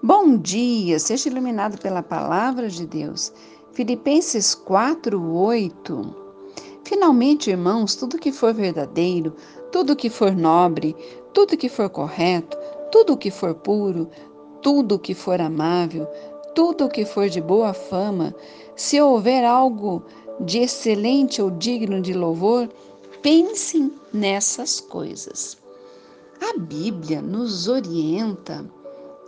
Bom dia, seja iluminado pela palavra de Deus. Filipenses 4, 8. Finalmente, irmãos, tudo que for verdadeiro, tudo que for nobre, tudo que for correto, tudo que for puro, tudo que for amável, tudo que for de boa fama, se houver algo de excelente ou digno de louvor, pensem nessas coisas. A Bíblia nos orienta,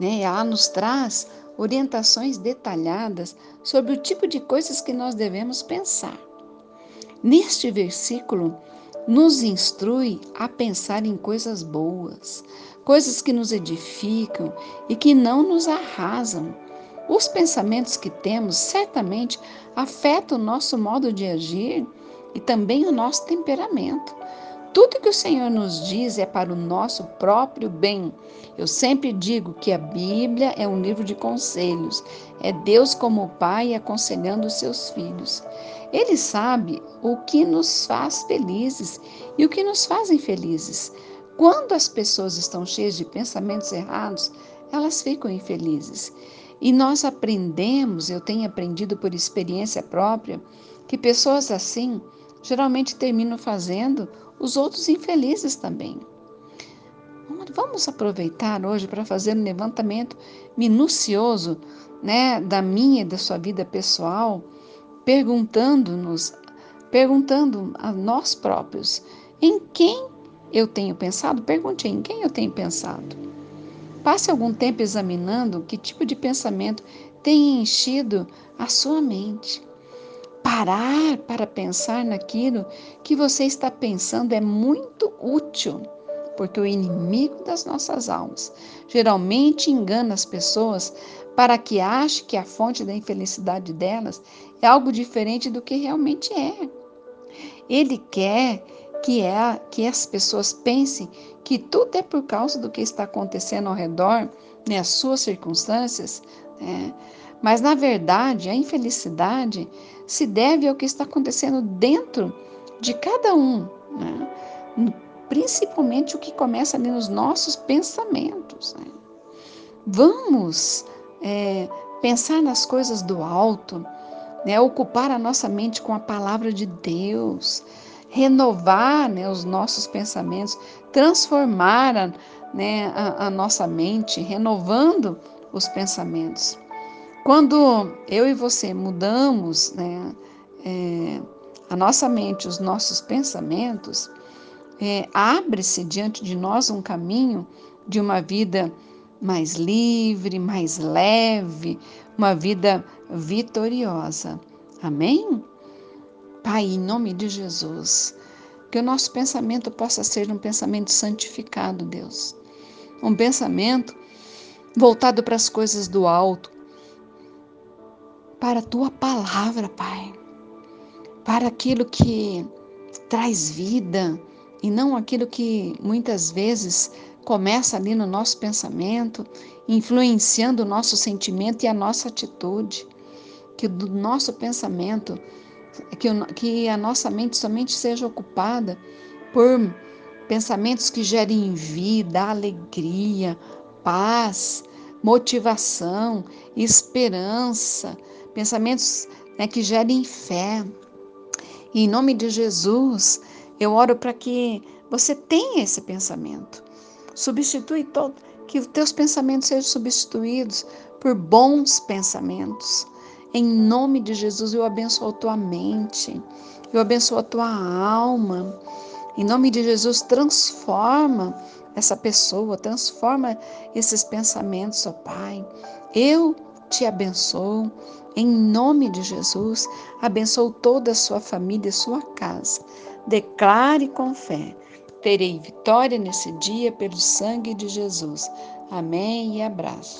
né? ela nos traz orientações detalhadas sobre o tipo de coisas que nós devemos pensar. Neste versículo, nos instrui a pensar em coisas boas, coisas que nos edificam e que não nos arrasam. Os pensamentos que temos certamente afetam o nosso modo de agir e também o nosso temperamento. Tudo que o Senhor nos diz é para o nosso próprio bem. Eu sempre digo que a Bíblia é um livro de conselhos. É Deus como Pai aconselhando os seus filhos. Ele sabe o que nos faz felizes e o que nos faz infelizes. Quando as pessoas estão cheias de pensamentos errados, elas ficam infelizes. E nós aprendemos, eu tenho aprendido por experiência própria, que pessoas assim geralmente terminam fazendo os outros infelizes também. Vamos aproveitar hoje para fazer um levantamento minucioso né, da minha e da sua vida pessoal, perguntando-nos, perguntando a nós próprios, em quem eu tenho pensado? Pergunte em quem eu tenho pensado. Passe algum tempo examinando que tipo de pensamento tem enchido a sua mente. Parar para pensar naquilo que você está pensando é muito útil, porque o inimigo das nossas almas geralmente engana as pessoas para que ache que a fonte da infelicidade delas é algo diferente do que realmente é. Ele quer que, é, que as pessoas pensem que tudo é por causa do que está acontecendo ao redor, né, as suas circunstâncias, né? Mas, na verdade, a infelicidade se deve ao que está acontecendo dentro de cada um, né? principalmente o que começa ali nos nossos pensamentos. Né? Vamos é, pensar nas coisas do alto, né? ocupar a nossa mente com a palavra de Deus, renovar né, os nossos pensamentos, transformar a, né, a, a nossa mente, renovando os pensamentos. Quando eu e você mudamos né, é, a nossa mente, os nossos pensamentos, é, abre-se diante de nós um caminho de uma vida mais livre, mais leve, uma vida vitoriosa. Amém? Pai, em nome de Jesus, que o nosso pensamento possa ser um pensamento santificado, Deus. Um pensamento voltado para as coisas do alto, para a tua palavra, Pai, para aquilo que traz vida e não aquilo que muitas vezes começa ali no nosso pensamento, influenciando o nosso sentimento e a nossa atitude. Que do nosso pensamento, que, que a nossa mente somente seja ocupada por pensamentos que gerem vida, alegria, paz, motivação, esperança, pensamentos né, que gerem fé. E em nome de Jesus, eu oro para que você tenha esse pensamento. Substitui todo, que os teus pensamentos sejam substituídos por bons pensamentos. Em nome de Jesus, eu abençoo a tua mente, eu abençoo a tua alma. Em nome de Jesus, transforma essa pessoa, transforma esses pensamentos, ó Pai. Eu te abençoo. Em nome de Jesus, abençoo toda a sua família e sua casa. Declare com fé: terei vitória nesse dia pelo sangue de Jesus. Amém e abraço.